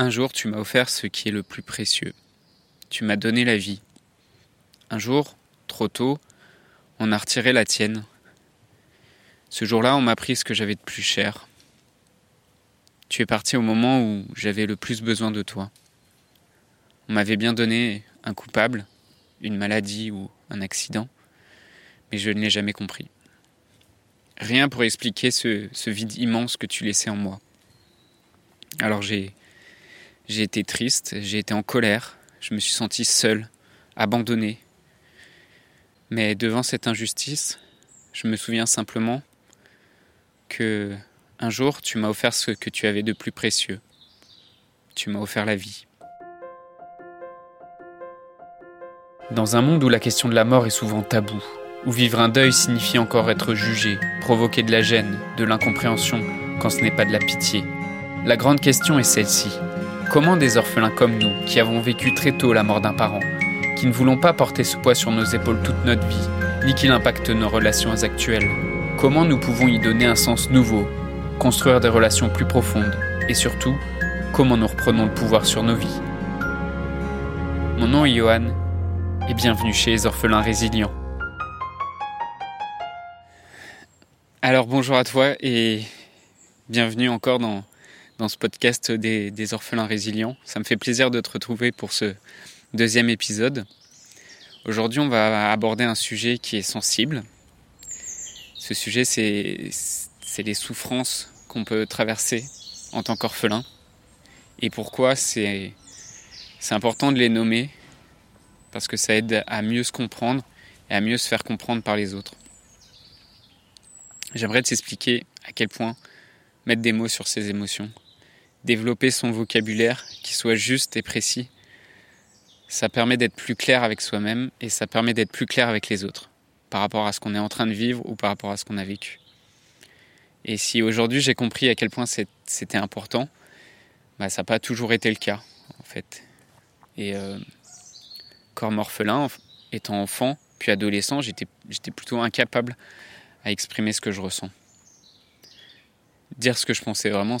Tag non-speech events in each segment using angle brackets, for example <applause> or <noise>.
Un jour, tu m'as offert ce qui est le plus précieux. Tu m'as donné la vie. Un jour, trop tôt, on a retiré la tienne. Ce jour-là, on m'a pris ce que j'avais de plus cher. Tu es parti au moment où j'avais le plus besoin de toi. On m'avait bien donné un coupable, une maladie ou un accident, mais je ne l'ai jamais compris. Rien pour expliquer ce, ce vide immense que tu laissais en moi. Alors j'ai j'ai été triste, j'ai été en colère, je me suis senti seul, abandonné. Mais devant cette injustice, je me souviens simplement que un jour tu m'as offert ce que tu avais de plus précieux. Tu m'as offert la vie. Dans un monde où la question de la mort est souvent taboue, où vivre un deuil signifie encore être jugé, provoquer de la gêne, de l'incompréhension, quand ce n'est pas de la pitié, la grande question est celle-ci. Comment des orphelins comme nous, qui avons vécu très tôt la mort d'un parent, qui ne voulons pas porter ce poids sur nos épaules toute notre vie, ni qu'il impacte nos relations actuelles, comment nous pouvons y donner un sens nouveau, construire des relations plus profondes, et surtout, comment nous reprenons le pouvoir sur nos vies Mon nom est Johan, et bienvenue chez les orphelins résilients. Alors bonjour à toi et bienvenue encore dans dans ce podcast des, orphelins résilients. Ça me fait plaisir de te retrouver pour ce deuxième épisode. Aujourd'hui, on va aborder un sujet qui est sensible. Ce sujet, c'est les souffrances qu'on peut traverser en tant qu'orphelin. Et pourquoi c'est important de les nommer Parce que ça aide à mieux se comprendre et à mieux se faire comprendre par les autres. J'aimerais t'expliquer à quel point mettre des mots sur ces émotions, développer son vocabulaire qui soit juste et précis. Ça permet d'être plus clair avec soi-même et ça permet d'être plus clair avec les autres par rapport à ce qu'on est en train de vivre ou par rapport à ce qu'on a vécu. Et si aujourd'hui j'ai compris à quel point c'était important, bah, ça n'a pas toujours été le cas en fait. Et euh, comme orphelin, étant enfant puis adolescent, j'étais plutôt incapable à exprimer ce que je ressens. Dire ce que je pensais vraiment,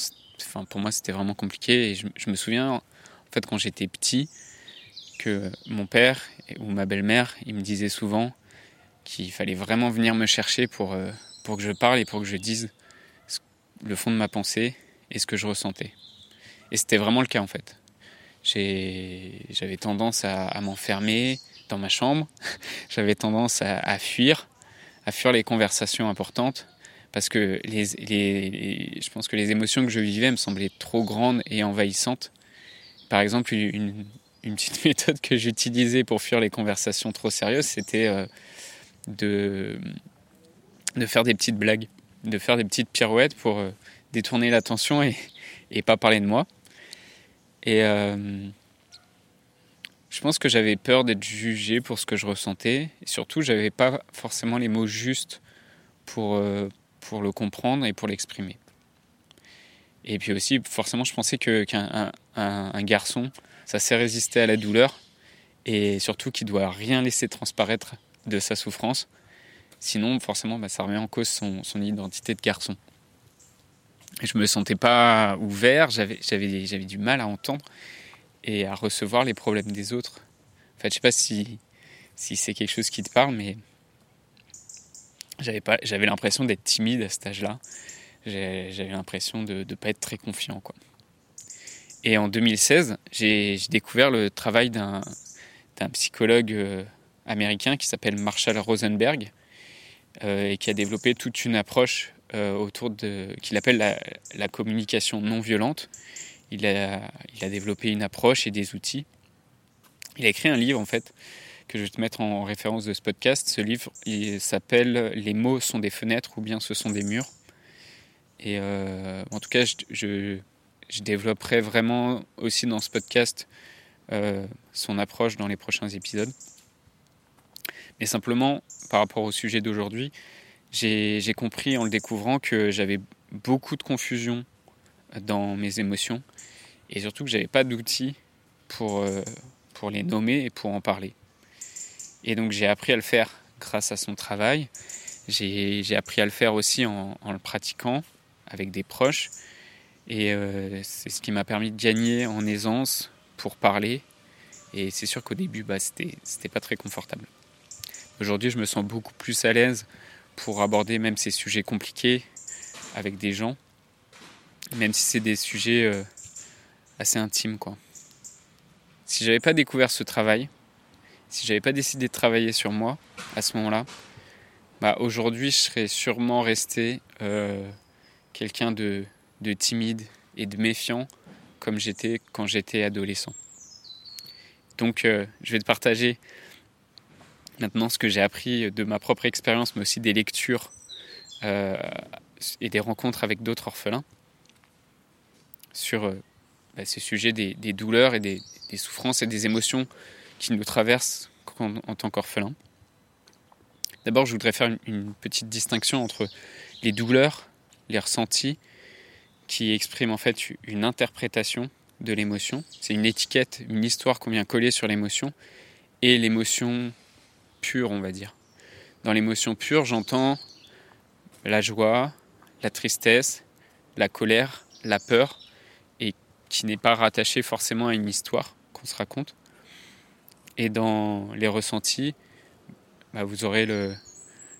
pour moi, c'était vraiment compliqué. Et je, me souviens, en fait, quand j'étais petit, que mon père ou ma belle-mère, me disaient souvent qu'il fallait vraiment venir me chercher pour, euh, pour que je parle et pour que je dise le fond de ma pensée et ce que je ressentais. Et c'était vraiment le cas en fait. J'avais tendance à, m'enfermer dans ma chambre, <laughs> j'avais tendance à, fuir, à fuir les conversations importantes, parce que les, je pense que les émotions que je vivais me semblaient trop grandes et envahissantes. Par exemple, une, petite <laughs> méthode que j'utilisais pour fuir les conversations trop sérieuses, c'était euh, de, de faire des petites blagues, de faire des petites pirouettes pour euh, détourner l'attention et, et pas parler de moi. Et euh, je pense que j'avais peur d'être jugé pour ce que je ressentais. Et surtout, j'avais pas forcément les mots justes pour, pour le comprendre et pour l'exprimer. Et puis aussi, forcément, je pensais qu'un un, garçon, ça sait résister à la douleur et surtout qu'il doit rien laisser transparaître de sa souffrance. Sinon, forcément, bah, ça remet en cause son, identité de garçon. Je me sentais pas ouvert, j'avais du mal à entendre et à recevoir les problèmes des autres. En fait, je sais pas si, si c'est quelque chose qui te parle, mais j'avais pas j'avais l'impression d'être timide à cet âge-là. J'avais l'impression de ne pas être très confiant quoi. Et en 2016 j'ai découvert le travail d'un psychologue euh, américain qui s'appelle Marshall Rosenberg euh, et qui a développé toute une approche euh, autour de qu'il appelle la, la, communication non violente. Il a, il a développé une approche et des outils. Il a écrit un livre en fait que je vais te mettre en référence de ce podcast. Ce livre, s'appelle Les mots sont des fenêtres ou bien ce sont des murs. Et euh, en tout cas, je, je, développerai vraiment aussi dans ce podcast euh, son approche dans les prochains épisodes. Mais simplement, par rapport au sujet d'aujourd'hui, j'ai compris en le découvrant que j'avais beaucoup de confusion dans mes émotions et surtout que j'avais pas d'outils pour, euh, pour les nommer et pour en parler. Et donc j'ai appris à le faire grâce à son travail. J'ai appris à le faire aussi en, le pratiquant avec des proches. Et euh, c'est ce qui m'a permis de gagner en aisance pour parler. Et c'est sûr qu'au début, bah, c'était pas très confortable. Aujourd'hui, je me sens beaucoup plus à l'aise pour aborder même ces sujets compliqués avec des gens, même si c'est des sujets euh, assez intimes. Quoi. Si j'avais pas découvert ce travail, si j'avais pas décidé de travailler sur moi à ce moment-là, bah, aujourd'hui, je serais sûrement resté euh, quelqu'un de, de timide et de méfiant comme j'étais quand j'étais adolescent. Donc euh, je vais te partager maintenant ce que j'ai appris de ma propre expérience, mais aussi des lectures euh, et des rencontres avec d'autres orphelins sur bah, ces sujets des, douleurs et des, souffrances et des émotions qui nous traversent en, tant qu'orphelins. D'abord, je voudrais faire une petite distinction entre les douleurs, les ressentis qui exprime en fait une interprétation de l'émotion. C'est une étiquette, une histoire qu'on vient coller sur l'émotion et l'émotion pure, on va dire. Dans l'émotion pure, j'entends la joie, la tristesse, la colère, la peur, et qui n'est pas rattachée forcément à une histoire qu'on se raconte. Et dans les ressentis, bah, vous aurez le,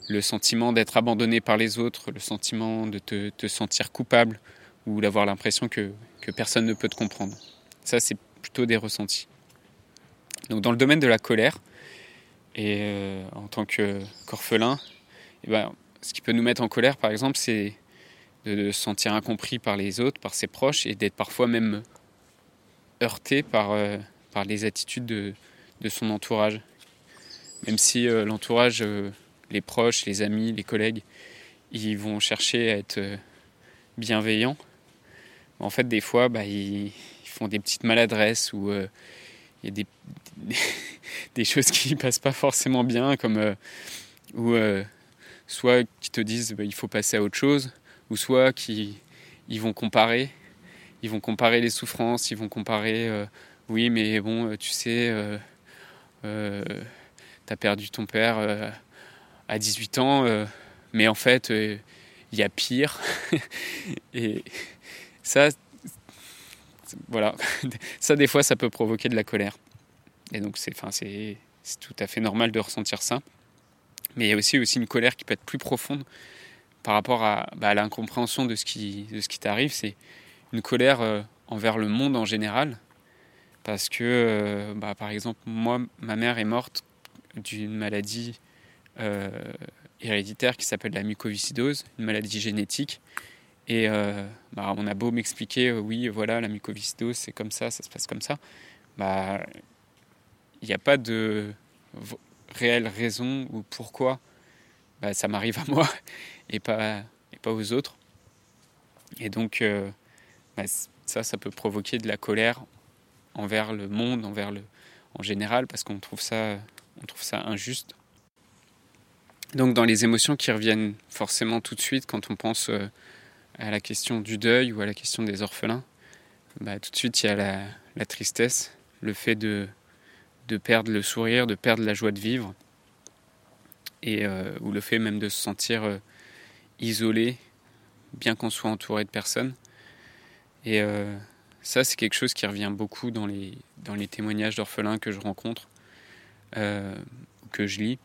le sentiment d'être abandonné par les autres, le sentiment de te, te sentir coupable, ou d'avoir l'impression que, personne ne peut te comprendre. Ça, c'est plutôt des ressentis. Donc dans le domaine de la colère, et euh, en tant qu'orphelin, eh ben, ce qui peut nous mettre en colère, par exemple, c'est de, se sentir incompris par les autres, par ses proches, et d'être parfois même heurté par, euh, par les attitudes de, son entourage. Même si euh, l'entourage, les proches, les amis, les collègues, ils vont chercher à être bienveillants, en fait, des fois, bah, ils, font des petites maladresses ou euh, il y a des, <laughs> choses qui <laughs> passent pas forcément bien, comme euh, ou euh, soit qui te disent bah, il faut passer à autre chose, ou soit qui ils vont comparer, ils vont comparer les souffrances, ils vont comparer oui, mais bon, tu sais, tu as perdu ton père à 18 ans, mais en fait, il y a pire. <laughs> et ça, voilà, <laughs> ça des fois ça peut provoquer de la colère. Et donc c'est, tout à fait normal de ressentir ça. Mais il y a aussi, une colère qui peut être plus profonde par rapport à, bah, l'incompréhension de ce qui, t'arrive. C'est une colère euh, envers le monde en général. Parce que, euh, bah, par exemple, moi, ma mère est morte d'une maladie euh, héréditaire qui s'appelle la mucoviscidose, une maladie génétique. Et euh, bah, on a beau m'expliquer, oui, voilà, la mucoviscidose, c'est comme ça, ça se passe comme ça. Bah, il n'y a pas de réelle raison ou pourquoi bah, ça m'arrive à moi <laughs> et pas, et pas aux autres. Et donc, ça, ça peut provoquer de la colère envers le monde, envers le, en général, parce qu'on trouve ça, on trouve ça injuste. Donc, dans les émotions qui reviennent forcément tout de suite quand on pense à la question du deuil ou à la question des orphelins, bah, tout de suite il y a la, tristesse, le fait de, de, perdre le sourire, de perdre la joie de vivre, et, euh, ou le fait même de se sentir euh, isolé, bien qu'on soit entouré de personnes. Et euh, ça, c'est quelque chose qui revient beaucoup dans les, dans les témoignages d'orphelins que je rencontre, que je lis.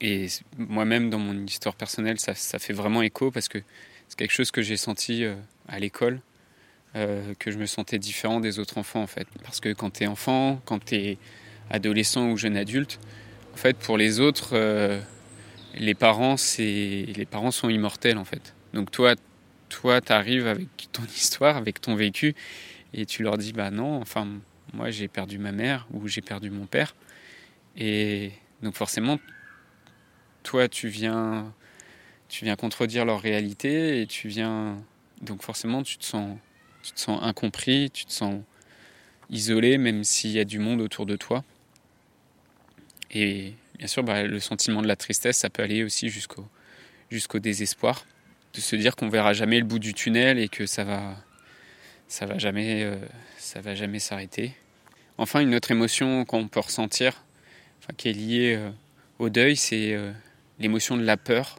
Et moi-même, dans mon histoire personnelle, ça, ça, fait vraiment écho parce que c'est quelque chose que j'ai senti euh, à l'école, euh, que je me sentais différent des autres enfants en fait. Parce que quand tu es enfant, quand tu es adolescent ou jeune adulte, en fait pour les autres, euh, les parents les parents sont immortels en fait. Donc toi, toi tu arrives avec ton <laughs> histoire, avec ton vécu, et tu leur dis bah non, enfin moi j'ai perdu ma mère ou j'ai perdu mon père, et donc forcément toi tu viens tu viens contredire leur réalité et tu viens donc forcément tu te sens tu te sens incompris, tu te sens isolé même s'il y a du monde autour de toi. Et bien sûr, bah, le sentiment de la tristesse, ça peut aller aussi jusqu'au jusqu'au désespoir, de se dire qu'on verra jamais le bout du tunnel et que ça va ça va jamais euh, ça va jamais s'arrêter. Enfin, une autre émotion qu'on peut ressentir, qui est liée euh, au deuil, c'est euh, l'émotion de la peur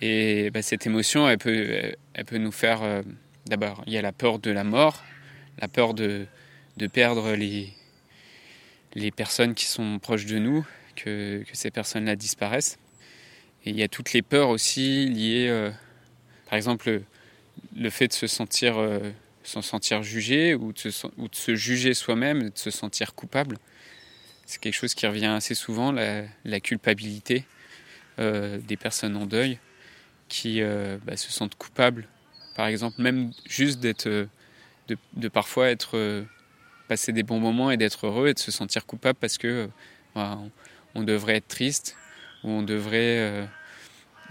et bah, cette émotion, elle peut, elle peut nous faire d'abord, il y a la peur de la mort, la peur de, de perdre les, les personnes qui sont proches de nous, que, que ces personnes-là disparaissent. Et il y a toutes les peurs aussi liées, euh, par exemple, le, fait de se sentir, euh, sentir jugé ou de se, juger soi-même, de se sentir coupable. C'est quelque chose qui revient assez souvent, la, culpabilité euh, des personnes en deuil qui bah, se sentent coupables. Par exemple, même juste d'être, de, de, parfois être passer des bons moments et d'être heureux et de se sentir coupable parce que bah, on devrait être triste ou on devrait, euh,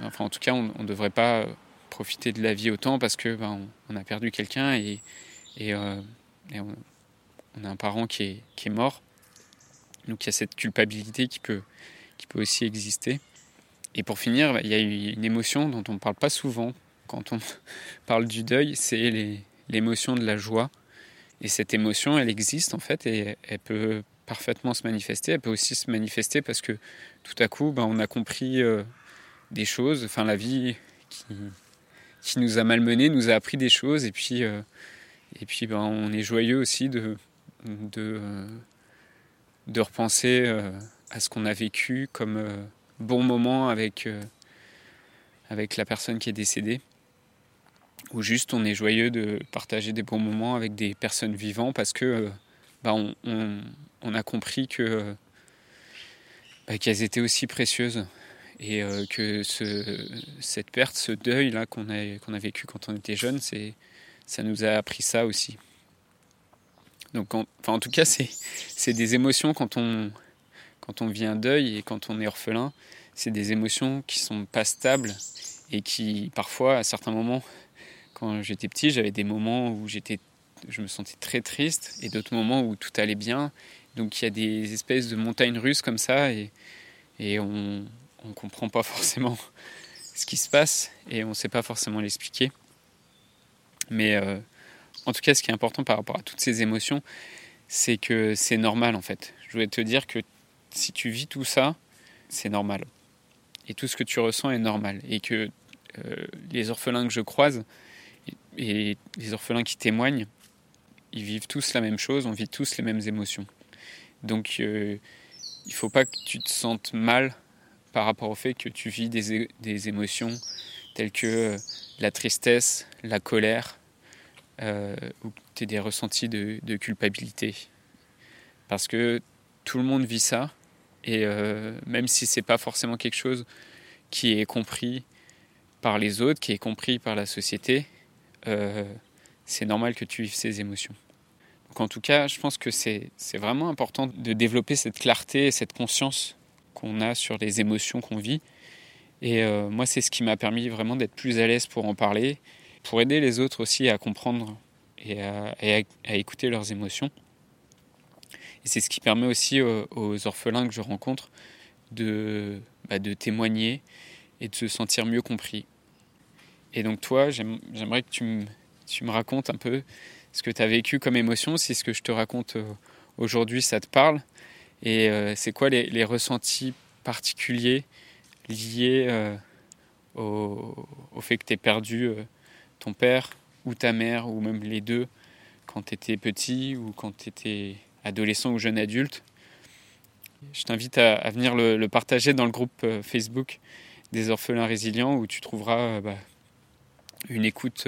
enfin en tout cas, on ne devrait pas profiter de la vie autant parce que ben, on, a perdu quelqu'un et, et, euh, on, a un parent qui est, qui est mort. Donc il y a cette culpabilité qui peut, qui peut aussi exister. Et pour finir, il y a une émotion dont on ne parle pas souvent quand on <laughs> parle du deuil, c'est l'émotion de la joie. Et cette émotion, elle existe en fait et elle peut parfaitement se manifester. Elle peut aussi se manifester parce que tout à coup, ben, on a compris euh, des choses. Enfin, la vie qui, nous a malmenés nous a appris des choses. Et puis, euh, et puis ben, on est joyeux aussi de, de, de repenser euh, à ce qu'on a vécu comme bon moment avec, avec la personne qui est décédée. Ou juste on est joyeux de partager des bons moments avec des personnes vivantes parce que ben, on, a compris que bah, qu'elles étaient aussi précieuses et euh, que ce, cette perte, ce deuil là qu'on a vécu quand on était jeune, ça nous a appris ça aussi. Donc, en, enfin, en tout cas, c'est c'est des émotions quand on quand on vit un deuil et quand on est orphelin, c'est des émotions qui sont pas stables et qui parfois, à certains moments, quand j'étais petit, j'avais des moments où j'étais je me sentais très triste et d'autres moments où tout allait bien donc il y a des espèces de montagnes russes comme ça et, on ne comprend pas <laughs> forcément ce qui se passe et on ne sait pas forcément l'expliquer. Mais euh, en tout cas, ce qui est important par rapport à toutes ces émotions, c'est que c'est normal en fait. Je voulais te dire que si tu vis tout ça, c'est normal. Et tout ce que tu ressens est normal. Et que euh, les orphelins que je croise et les orphelins qui témoignent, ils vivent tous la même chose, on vit tous les mêmes émotions. Donc euh, il ne faut pas que tu te sentes mal par rapport au fait que tu vis des, des émotions telles que euh, la tristesse, la colère, euh, ou tu des ressentis de, culpabilité. Parce que tout le monde vit ça, et même si c'est pas forcément quelque chose qui est compris par les autres, qui est compris par la société, c'est normal que tu vives ces émotions. En tout cas, je pense que c'est vraiment important de développer cette clarté et cette conscience qu'on a sur les émotions qu'on vit. Et euh, moi, c'est ce qui m'a permis vraiment d'être plus à l'aise pour en parler, pour aider les autres aussi à comprendre et à, écouter leurs émotions. C'est ce qui permet aussi aux, orphelins que je rencontre de, bah, de témoigner et de se sentir mieux compris. Et donc toi, j'aimerais que tu tu me racontes un peu ce que tu as vécu comme émotion, si ce que je te raconte euh, aujourd'hui, ça te parle. Et euh, c'est quoi les, ressentis particuliers liés euh, au, fait que tu aies perdu ton père ou ta mère, ou même les deux, quand tu étais petit ou quand tu étais adolescent ou jeune adulte? Je t'invite à, venir le, partager dans le groupe Facebook des orphelins résilients où tu trouveras bah, une écoute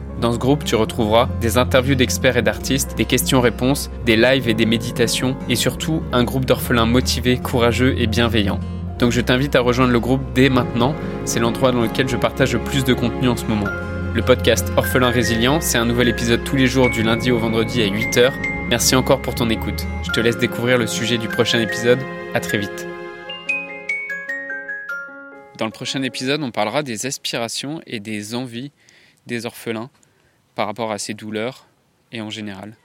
Dans ce groupe, tu retrouveras des interviews d'experts et d'artistes, des questions-réponses, des lives et des méditations, et surtout un groupe d'orphelins motivés, courageux et bienveillants. Donc je t'invite à rejoindre le groupe dès maintenant, c'est l'endroit dans lequel je partage le plus de contenu en ce moment. Le podcast Orphelins Résilients, c'est un nouvel épisode tous les jours du lundi au vendredi à 8h. Merci encore pour ton écoute. Je te laisse découvrir le sujet du prochain épisode. À très vite. Dans le prochain épisode, on parlera des aspirations et des envies des orphelins par rapport à ces douleurs et en général.